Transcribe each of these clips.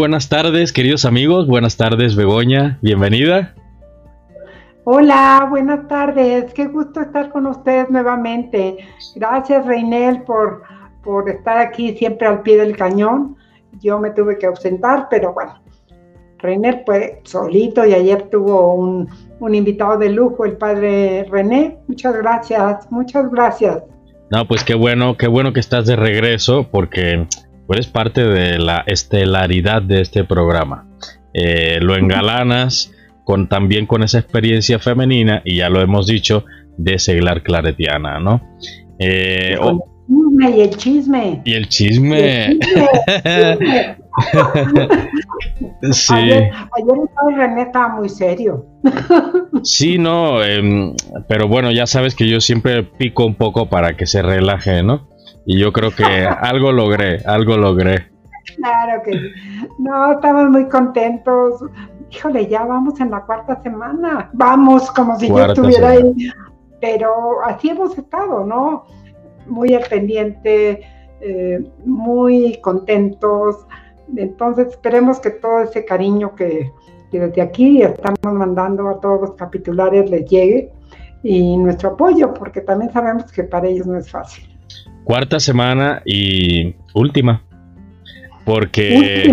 Buenas tardes, queridos amigos. Buenas tardes, Begoña. Bienvenida. Hola, buenas tardes. Qué gusto estar con ustedes nuevamente. Gracias, Reinel, por, por estar aquí siempre al pie del cañón. Yo me tuve que ausentar, pero bueno, René fue solito y ayer tuvo un, un, invitado de lujo, el padre René. Muchas gracias, muchas gracias. No, pues qué bueno, qué bueno que estás de regreso porque eres parte de la estelaridad de este programa. Eh, lo engalanas con, también con esa experiencia femenina y ya lo hemos dicho de seglar claretiana, ¿no? Eh, y el chisme. Y el chisme. sí. Ayer, ayer René estaba muy serio. sí, no, em, pero bueno, ya sabes que yo siempre pico un poco para que se relaje, ¿no? Y yo creo que algo logré, algo logré. Claro que sí. No, estamos muy contentos. Híjole, ya vamos en la cuarta semana. Vamos como si yo estuviera ahí. Pero así hemos estado, ¿no? Muy al pendiente, eh, muy contentos. Entonces esperemos que todo ese cariño que, que desde aquí estamos mandando a todos los capitulares les llegue y nuestro apoyo, porque también sabemos que para ellos no es fácil cuarta semana y última. Porque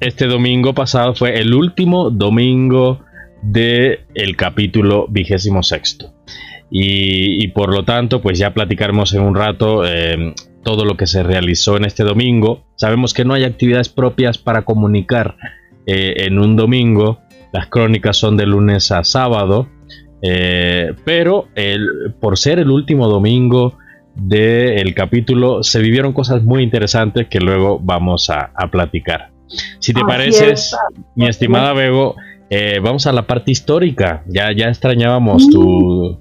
este domingo pasado fue el último domingo del el capítulo vigésimo sexto. Y, por lo tanto, pues ya platicaremos en un rato eh, todo lo que se realizó en este domingo. Sabemos que no hay actividades propias para comunicar eh, en un domingo. Las crónicas son de lunes a sábado. Eh, pero el, por ser el último domingo del capítulo se vivieron cosas muy interesantes que luego vamos a, platicar. Si te pareces, mi estimada Bego, eh, vamos a la parte histórica. Ya, ya extrañábamos tu,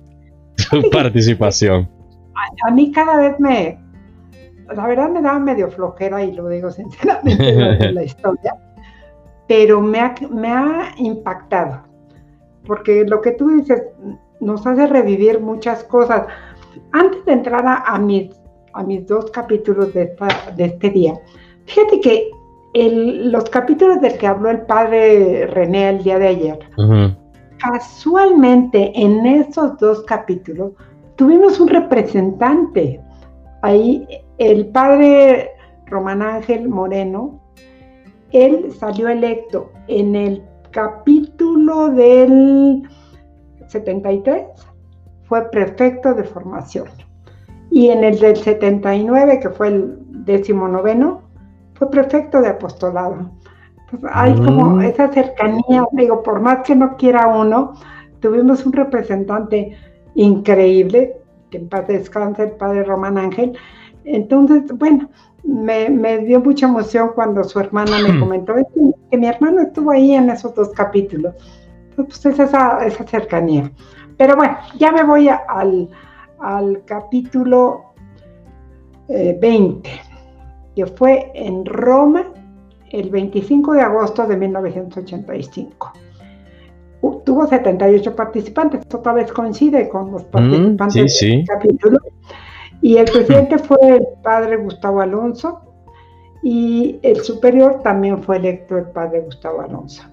participación. A, mí cada vez me, la verdad me da medio flojera y lo digo sinceramente la historia, pero me ha, me ha impactado, porque lo que tú dices nos hace revivir muchas cosas antes de entrar a, mis, a mis dos capítulos de, de este día, fíjate que los capítulos del que habló el padre René el día de ayer, casualmente en esos dos capítulos tuvimos un representante. Ahí el padre Román Ángel Moreno, él salió electo en el capítulo del 73 fue prefecto de formación. Y en el del 79, que fue el décimo noveno, fue prefecto de apostolado. hay como mm. esa cercanía, digo, por más que no quiera uno, tuvimos un representante increíble, que en paz descanse el padre Román Ángel. Entonces, bueno, me, dio mucha emoción cuando su hermana me comentó que, mi hermano estuvo ahí en esos dos capítulos. Entonces, pues es esa, esa cercanía. Pero bueno, ya me voy al, capítulo 20, eh, que fue en Roma el 25 de agosto de 1985. tuvo 78 participantes, otra vez coincide con los mm, participantes del capítulo. Y el presidente fue el padre Gustavo Alonso y el superior también fue electo el padre Gustavo Alonso.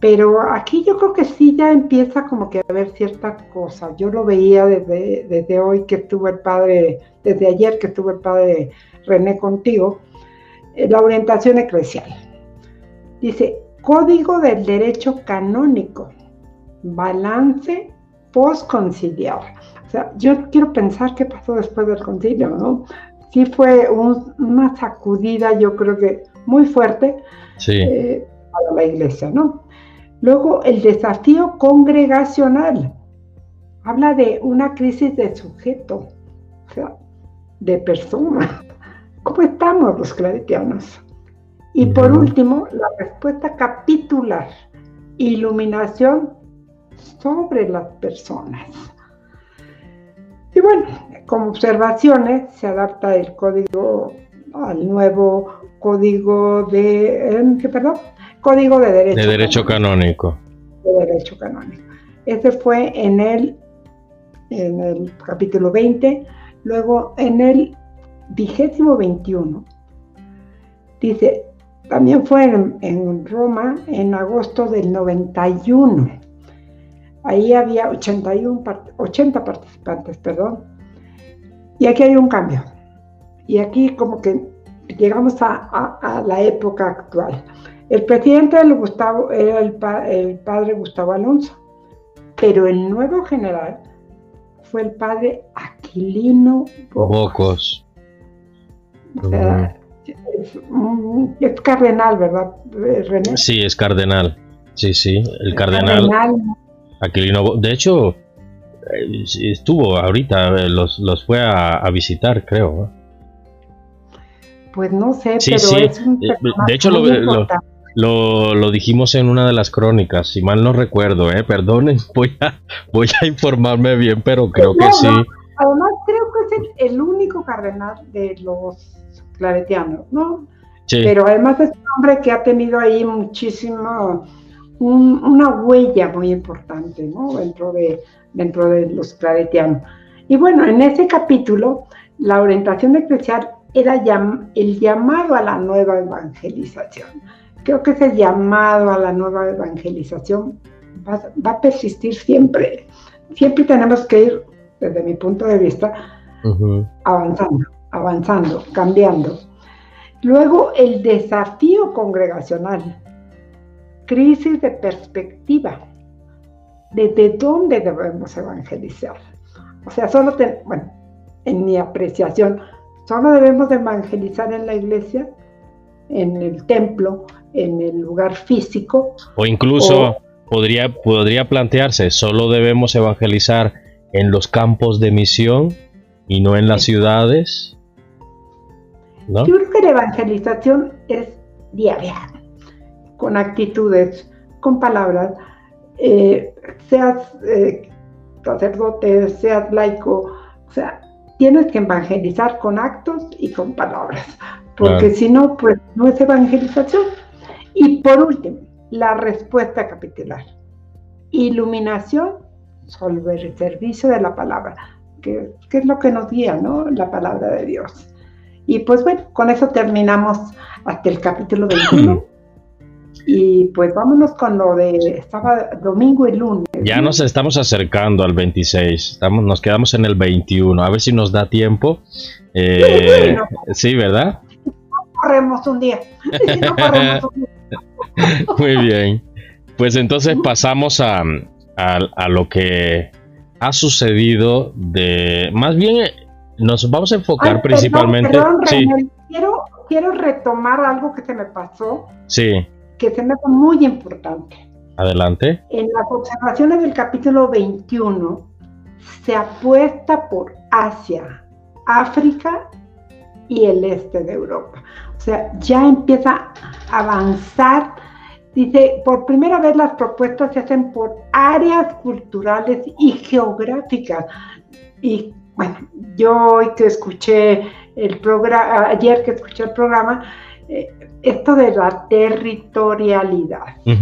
Pero aquí yo creo que sí ya empieza como que a haber ciertas cosas. Yo lo veía desde, desde hoy que estuvo el padre, desde ayer que estuvo el padre René contigo, eh, la orientación eclesial. Dice, Código del Derecho Canónico, balance postconciliar. O sea, yo quiero pensar qué pasó después del concilio, ¿no? Sí fue una sacudida, yo creo que muy fuerte eh, para la iglesia, ¿no? Luego, el desafío congregacional. Habla de una crisis de sujeto, o sea, de persona. ¿Cómo estamos los claretianos? Y por último, la respuesta capitular, iluminación sobre las personas. Y bueno, como observaciones, se adapta el código al nuevo código de, ¿qué perdón? Código de Derecho, de derecho Canónico. De Derecho Canónico. Este fue en el, en el capítulo 20, luego en el vigésimo 21, dice, también fue en, Roma en agosto del 91. Ahí había 81, 80 participantes, perdón. Y aquí hay un cambio. Y aquí como que llegamos a, la época actual. El presidente del Gustavo, era el, padre Gustavo Alonso, pero el nuevo general fue el padre Aquilino Bocos. O sea, es, cardenal, ¿verdad, René? Sí, es cardenal. Sí, sí, el, cardenal, Aquilino. De hecho, eh, estuvo ahorita, eh, los, los fue a, visitar, creo. Pues no sé, pero es un eh, De hecho, lo, lo, lo, dijimos en una de las crónicas, si mal no recuerdo, ¿eh? Perdonen, voy a, voy a informarme bien, pero creo que sí. Además, creo que es el único cardenal de los claretiano, ¿no? Pero además es un hombre que ha tenido ahí muchísimo, una huella muy importante, ¿no? Dentro de, dentro de los claretianos. Y bueno, en ese capítulo, la orientación eclesial era el llamado a la nueva evangelización. Creo que ese llamado a la nueva evangelización va, a persistir siempre. Siempre tenemos que ir, desde mi punto de vista, avanzando avanzando, cambiando. Luego el desafío congregacional, crisis de perspectiva, desde dónde debemos evangelizar. O sea, solo, bueno, en mi apreciación, solo debemos evangelizar en la iglesia, en el templo, en el lugar físico. O incluso podría, podría plantearse, solo debemos evangelizar en los campos de misión y no en las ciudades. Yo creo que la evangelización es diaria, con actitudes, con palabras, eh, seas eh, sacerdote, seas laico, o sea, tienes que evangelizar con actos y con palabras, porque si no, pues no es evangelización. Y por último, la respuesta capitular. Iluminación sobre el servicio de la palabra, que, que, es lo que nos guía, ¿no? La palabra de Dios. Y pues bueno, con eso terminamos hasta el capítulo 21. y pues vámonos con lo de estaba domingo y lunes. Ya nos estamos acercando al 26, estamos, nos quedamos en el 21, a ver si nos da tiempo. Eh, sí, ¿verdad? corremos un día. Muy bien. Pues entonces pasamos a, a, lo que ha sucedido de, más bien nos vamos a enfocar principalmente. quiero, quiero retomar algo que se me pasó. Sí. Que se me fue muy importante. Adelante. En las observaciones del capítulo 21 se apuesta por Asia, África y el este de Europa. O sea, ya empieza a avanzar. Dice, por primera vez las propuestas se hacen por áreas culturales y geográficas. Y bueno, yo hoy que escuché el programa, ayer que escuché el programa, eh, esto de la territorialidad, pues,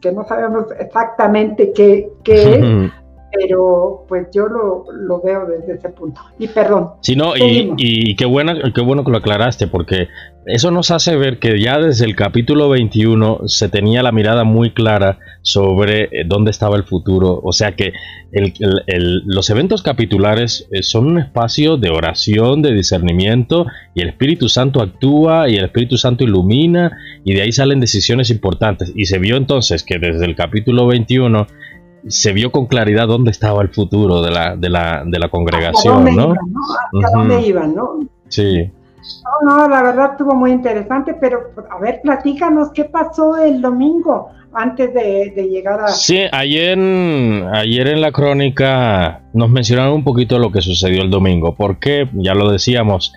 que, no sabemos exactamente qué, es, pero pues yo lo, veo desde ese punto. Y perdón. Sí, no, y, y, qué, buena, qué bueno que lo aclaraste, porque eso nos hace ver que ya desde el capítulo 21 se tenía la mirada muy clara sobre eh, dónde estaba el futuro. O sea que los eventos capitulares eh, son un espacio de oración, de discernimiento, y el Espíritu Santo actúa y el Espíritu Santo ilumina, y de ahí salen decisiones importantes. Y se vio entonces que desde el capítulo 21 se vio con claridad dónde estaba el futuro de la, de la, de la congregación, ¿no? dónde iban, ¿no? Sí. No, no, la verdad estuvo muy interesante, pero a ver, platícanos qué pasó el domingo antes de, llegar a... Sí, ayer, ayer en la crónica nos mencionaron un poquito lo que sucedió el domingo, porque ya lo decíamos,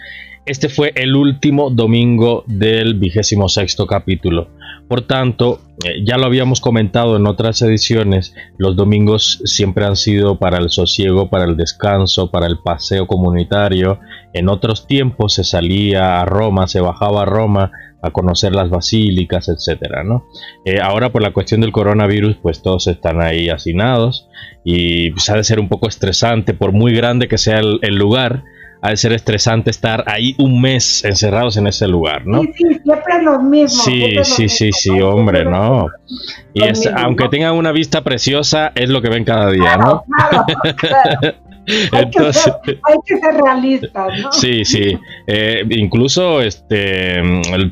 este fue el último domingo del vigésimo sexto capítulo. Por tanto, eh, ya lo habíamos comentado en otras ediciones, los domingos siempre han sido para el sosiego, para el descanso, para el paseo comunitario. En otros tiempos se salía a Roma, se bajaba a Roma a conocer las basílicas, etcétera, ¿no? Eh, ahora por la cuestión del coronavirus, pues todos están ahí hacinados y pues, ha de ser un poco estresante, por muy grande que sea el lugar, ha de ser estresante estar ahí un mes encerrados en ese lugar, ¿no? Sí, sí, siempre los mismos. Sí, sí, sí, sí, hombre, no. Y es, aunque tengan una vista preciosa, es lo que ven cada día, ¿no? Hay, que ser, hay, que ser, realistas, ¿no? Sí, sí. Eh, incluso este,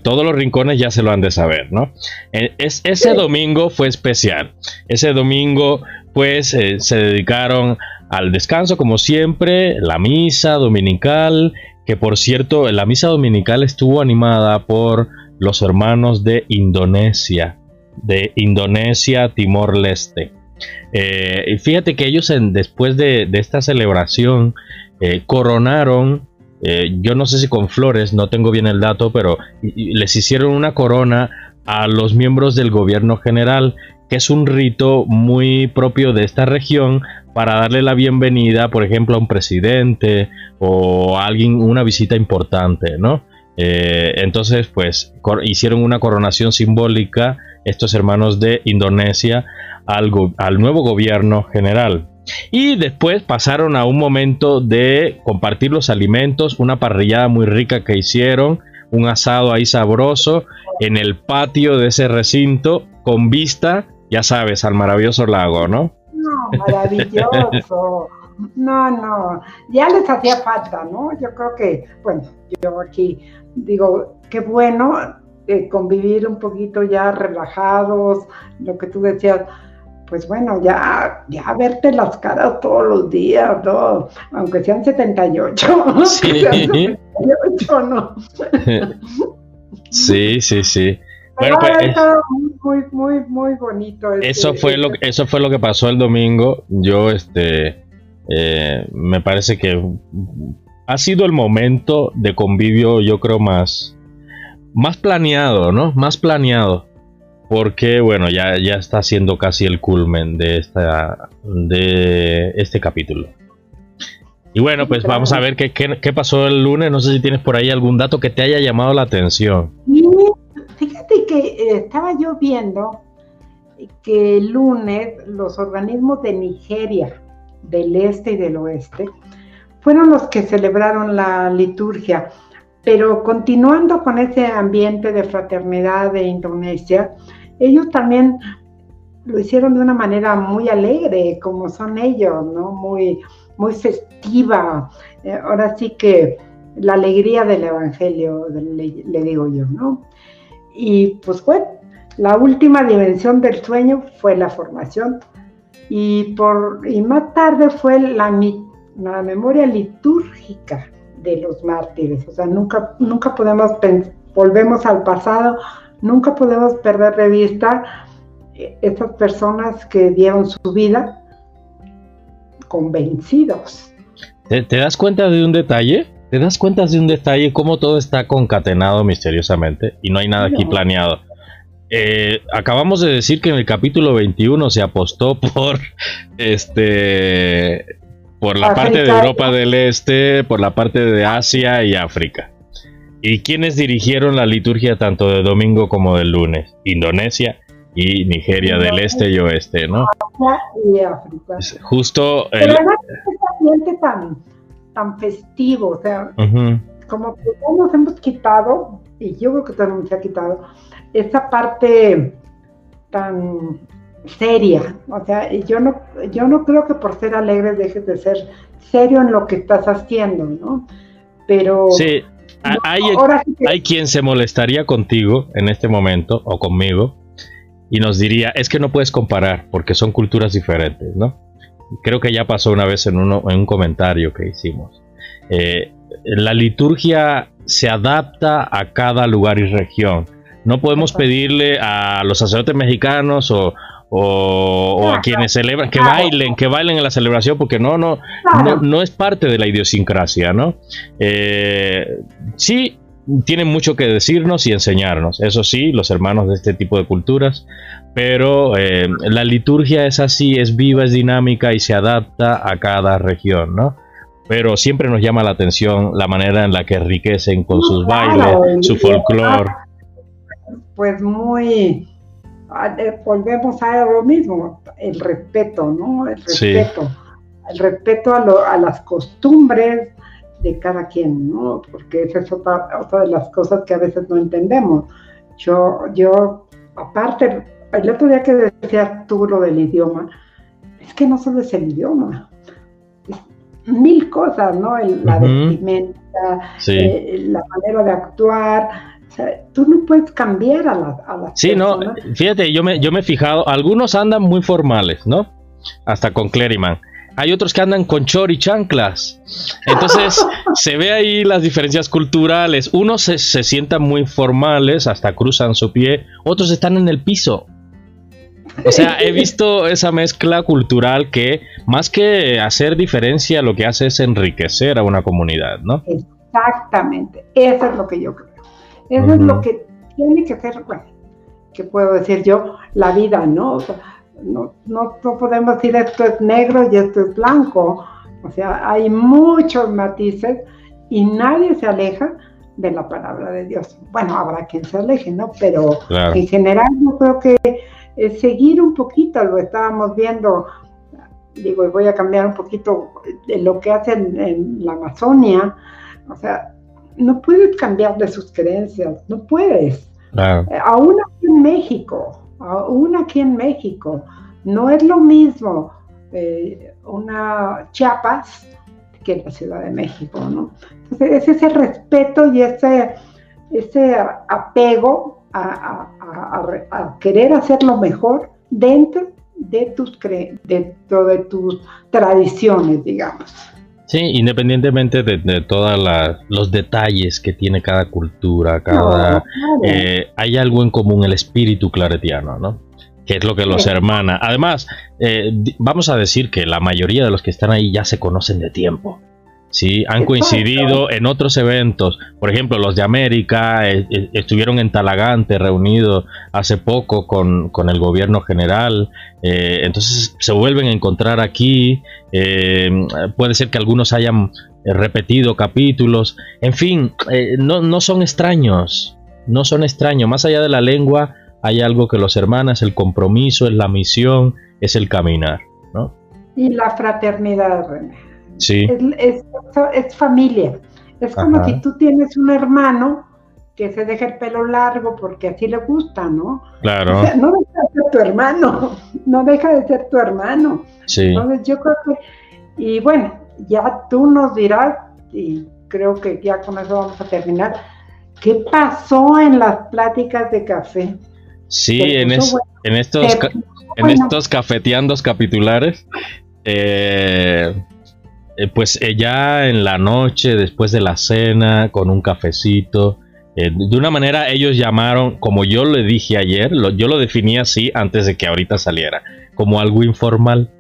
todos los rincones ya se lo han de saber, ¿no? Eh, es, ese domingo fue especial. Ese domingo, pues, eh, se dedicaron al descanso, como siempre, la misa dominical, que por cierto, la misa dominical estuvo animada por los hermanos de Indonesia, de Indonesia, Timor-Leste. Eh, fíjate que ellos después de, esta celebración eh, coronaron, eh, yo no sé si con flores, no tengo bien el dato, pero les hicieron una corona a los miembros del gobierno general, que es un rito muy propio de esta región para darle la bienvenida, por ejemplo, a un presidente o a alguien, una visita importante, ¿no? entonces, pues hicieron una coronación simbólica estos hermanos de Indonesia al, nuevo gobierno general. Y después pasaron a un momento de compartir los alimentos, una parrillada muy rica que hicieron, un asado ahí sabroso en el patio de ese recinto con vista, ya sabes, al maravilloso lago, ¿no? No, maravilloso. No, no, ya les hacía falta, ¿no? Yo creo que, bueno, yo aquí digo, qué bueno eh, convivir un poquito ya relajados, lo que tú decías, pues bueno, ya, ya verte las caras todos los días, todo, aunque sean 78. Sí. Sí, sí, sí. Bueno, pues, muy, muy, muy bonito. Este eso fue lo eso fue lo que pasó el domingo. Yo, este, eh, me parece que ha sido el momento de convivio, yo creo más, más planeado, ¿no? Más planeado porque bueno, ya, ya está siendo casi el culmen de, esta, de este capítulo. Y bueno, pues vamos a ver qué, qué, pasó el lunes. No sé si tienes por ahí algún dato que te haya llamado la atención. Fíjate que eh, estaba yo viendo que el lunes los organismos de Nigeria, del este y del oeste, fueron los que celebraron la liturgia. Pero continuando con ese ambiente de fraternidad de Indonesia, ellos también lo hicieron de una manera muy alegre, como son ellos, ¿no? Muy, muy festiva. Eh, ahora sí que la alegría del Evangelio, le, digo yo, ¿no? Y pues bueno, la última dimensión del sueño fue la formación. Y, por, y más tarde fue la, la memoria litúrgica de los mártires. O sea, nunca, nunca podemos, volvemos al pasado, Nunca podemos perder de vista eh, esas personas que dieron su vida convencidos. ¿Te, das cuenta de un detalle? ¿Te das cuenta de un detalle cómo todo está concatenado misteriosamente y no hay nada aquí planeado? Eh, acabamos de decir que en el capítulo 21 se apostó por este por la parte de Europa del Este, por la parte de Asia y África. ¿Y quiénes dirigieron la liturgia tanto de domingo como del lunes? Indonesia y Nigeria del este y oeste, ¿no? Y África. Justo. Pero el... este ambiente tan, tan festivo, o sea, como que nos hemos quitado, y yo creo que también se ha quitado, esa parte tan seria. O sea, yo no, yo no creo que por ser alegre dejes de ser serio en lo que estás haciendo, ¿no? Pero. Sí hay, quien se molestaría contigo en este momento o conmigo y nos diría, es que no puedes comparar porque son culturas diferentes, ¿no? Creo que ya pasó una vez en, uno, en un comentario que hicimos. Eh, la liturgia se adapta a cada lugar y región. No podemos pedirle a los sacerdotes mexicanos o, o, a quienes celebran, que bailen, que bailen en la celebración, porque no, no, no, es parte de la idiosincrasia, ¿no? Eh, sí, tienen mucho que decirnos y enseñarnos, eso sí, los hermanos de este tipo de culturas, pero eh, la liturgia es así, es viva, es dinámica y se adapta a cada región, ¿no? Pero siempre nos llama la atención la manera en la que enriquecen con sus bailes, su folclore. Pues muy, Ah, volvemos a lo mismo, el respeto, ¿no? El respeto. El respeto a, las costumbres, de cada quien, ¿no? Porque esa es otra, otra de las cosas que a veces no entendemos. Yo, yo, aparte, el otro día que decía tú lo del idioma, es que no solo es el idioma, es mil cosas, ¿no? la vestimenta, eh, la manera de actuar, o sea, tú no puedes cambiar a, la, a las Sí, no, fíjate, yo me, yo me he fijado, algunos andan muy formales, ¿no? Hasta con Cleriman hay otros que andan con chor y chanclas. Entonces se ve ahí las diferencias culturales. Unos se, sientan muy formales, hasta cruzan su pie, otros están en el piso. O sea, he visto esa mezcla cultural que más que hacer diferencia, lo que hace es enriquecer a una comunidad, ¿no? Exactamente, eso es lo que yo creo. Eso es lo que tiene que ser, bueno, que puedo decir yo, la vida, ¿no? No, no, podemos decir esto es negro y esto es blanco. O sea, hay muchos matices y nadie se aleja de la palabra de Dios. Bueno, habrá quien se aleje, ¿no? Pero en general yo creo que es seguir un poquito, lo estábamos viendo, digo, y voy a cambiar un poquito de lo que hacen en la Amazonia. O sea, no puedes cambiar de sus creencias, no puedes. Aún aquí en México, aún aquí en México. No es lo mismo eh, una Chiapas que la Ciudad de México, ¿no? Entonces es ese respeto y ese, ese apego a, querer hacer lo mejor dentro de tus, dentro de tus tradiciones, digamos. Sí, independientemente de, todos los detalles que tiene cada cultura, cada eh, hay algo en común, el espíritu claretiano, ¿no? Que es lo que los hermana. Además, eh, vamos a decir que la mayoría de los que están ahí ya se conocen de tiempo. Sí, han coincidido en otros eventos. Por ejemplo, los de América eh, eh, estuvieron en Talagante reunidos hace poco con, el gobierno general. Eh, entonces se vuelven a encontrar aquí. puede ser que algunos hayan repetido capítulos. En fin, no, no son extraños. No son extraños. Más allá de la lengua, hay algo que los hermanas, el compromiso, es la misión, es el caminar. ¿no? Y la fraternidad, René. Sí. Es, es, familia. Es como si tú tienes un hermano que se deja el pelo largo porque así le gusta, ¿no? Claro. O sea, no deja de ser tu hermano, no deja de ser tu hermano. Sí. Entonces yo creo que, y bueno, ya tú nos dirás, y creo que ya con eso vamos a terminar, ¿qué pasó en las pláticas de café? Sí, en, en, estos, en estos cafeteandos capitulares, eh, eh, pues eh, ya en la noche, después de la cena, con un cafecito, eh, de una manera ellos llamaron, como yo le dije ayer, yo lo definí así antes de que ahorita saliera, como algo informal.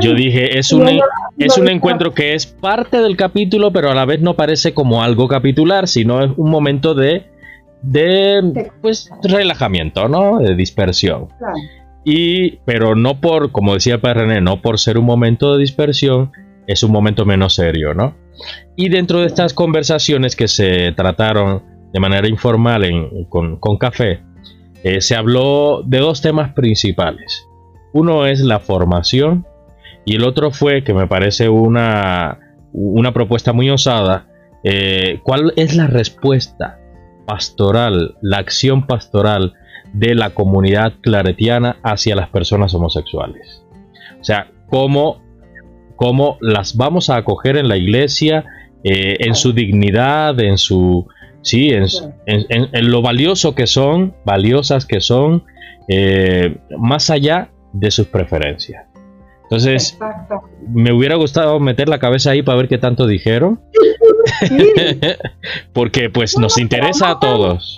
Yo dije, es un, es un encuentro que es parte del capítulo, pero a la vez no parece como algo capitular, sino es un momento de, de pues, relajamiento, ¿no? De dispersión. Y, pero no por, como decía padre René, no por ser un momento de dispersión, es un momento menos serio, ¿no? Y dentro de estas conversaciones que se trataron de manera informal con, café, eh, se habló de dos temas principales. Uno es la formación y el otro fue, que me parece una, una propuesta muy osada, eh, cuál es la respuesta pastoral, la acción pastoral de la comunidad claretiana hacia las personas homosexuales. O sea, cómo cómo las vamos a acoger en la iglesia, eh, en su dignidad, en su, sí, en, lo valioso que son, valiosas que son, eh, más allá de sus preferencias. Entonces, me hubiera gustado meter la cabeza ahí para ver qué tanto dijeron. Porque pues nos interesa a todos.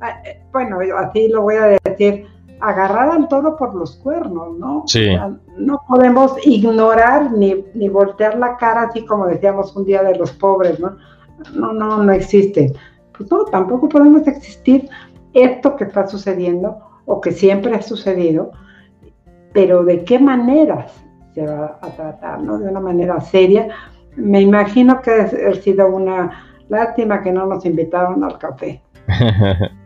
Ah, eh, bueno, así lo voy a decir agarrar al toro por los cuernos, ¿no? Sí. no podemos ignorar ni, ni, voltear la cara así como decíamos un día de los pobres, ¿no? No, no, no existe. Pues no, tampoco podemos existir esto que está sucediendo o que siempre ha sucedido, pero de qué maneras se va a tratar, ¿no? De una manera seria. Me imagino que ha sido una lástima que no nos invitaron al café.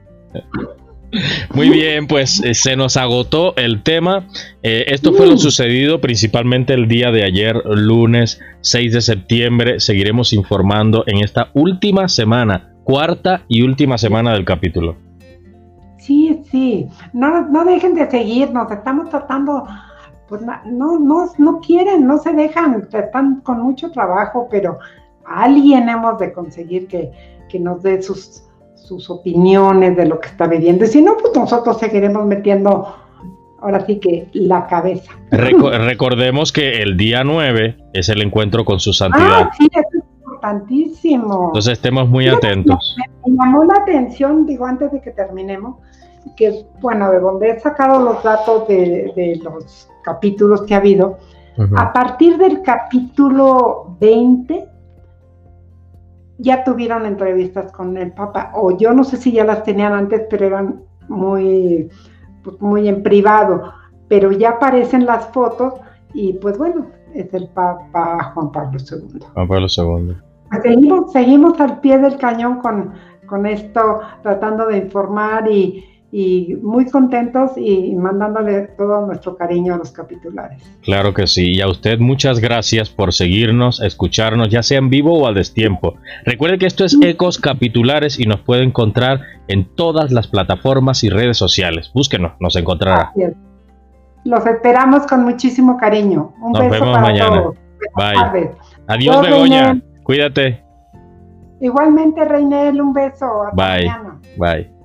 Muy bien, pues eh, se nos agotó el tema. Eh, esto fue lo mm. sucedido principalmente el día de ayer, lunes 6 de septiembre. Seguiremos informando en esta última semana, cuarta y última semana del capítulo. Sí, sí, no, no dejen de seguirnos, estamos tratando, pues no, no, no quieren, no se dejan, están con mucho trabajo, pero alguien hemos de conseguir que, que nos dé sus sus opiniones de lo que está viviendo. Y si no, pues nosotros seguiremos metiendo ahora sí que la cabeza. recordemos que el día 9 es el encuentro con su santidad. Ah, sí, es importantísimo. Entonces estemos muy atentos. Me, llamó la atención, digo, antes de que terminemos, que, bueno, de donde he sacado los datos de, los capítulos que ha habido, a partir del capítulo 20, ya tuvieron entrevistas con el Papa, o yo no sé si ya las tenían antes, pero eran muy, pues, muy en privado, pero ya aparecen las fotos y pues bueno, es el Papa Juan Pablo II. Juan Pablo II. Seguimos, seguimos al pie del cañón con, con esto, tratando de informar y, y muy contentos y mandándole todo nuestro cariño a los capitulares. Claro que sí, y a usted muchas gracias por seguirnos, escucharnos, ya sea en vivo o al destiempo. Recuerde que esto es Ecos Capitulares y nos puede encontrar en todas las plataformas y redes sociales. Búsquenos, nos encontrará. Los esperamos con muchísimo cariño. Un nos vemos mañana. Bye. Adiós, Begoña. Cuídate. Igualmente, Reinel, un beso. Bye. Bye.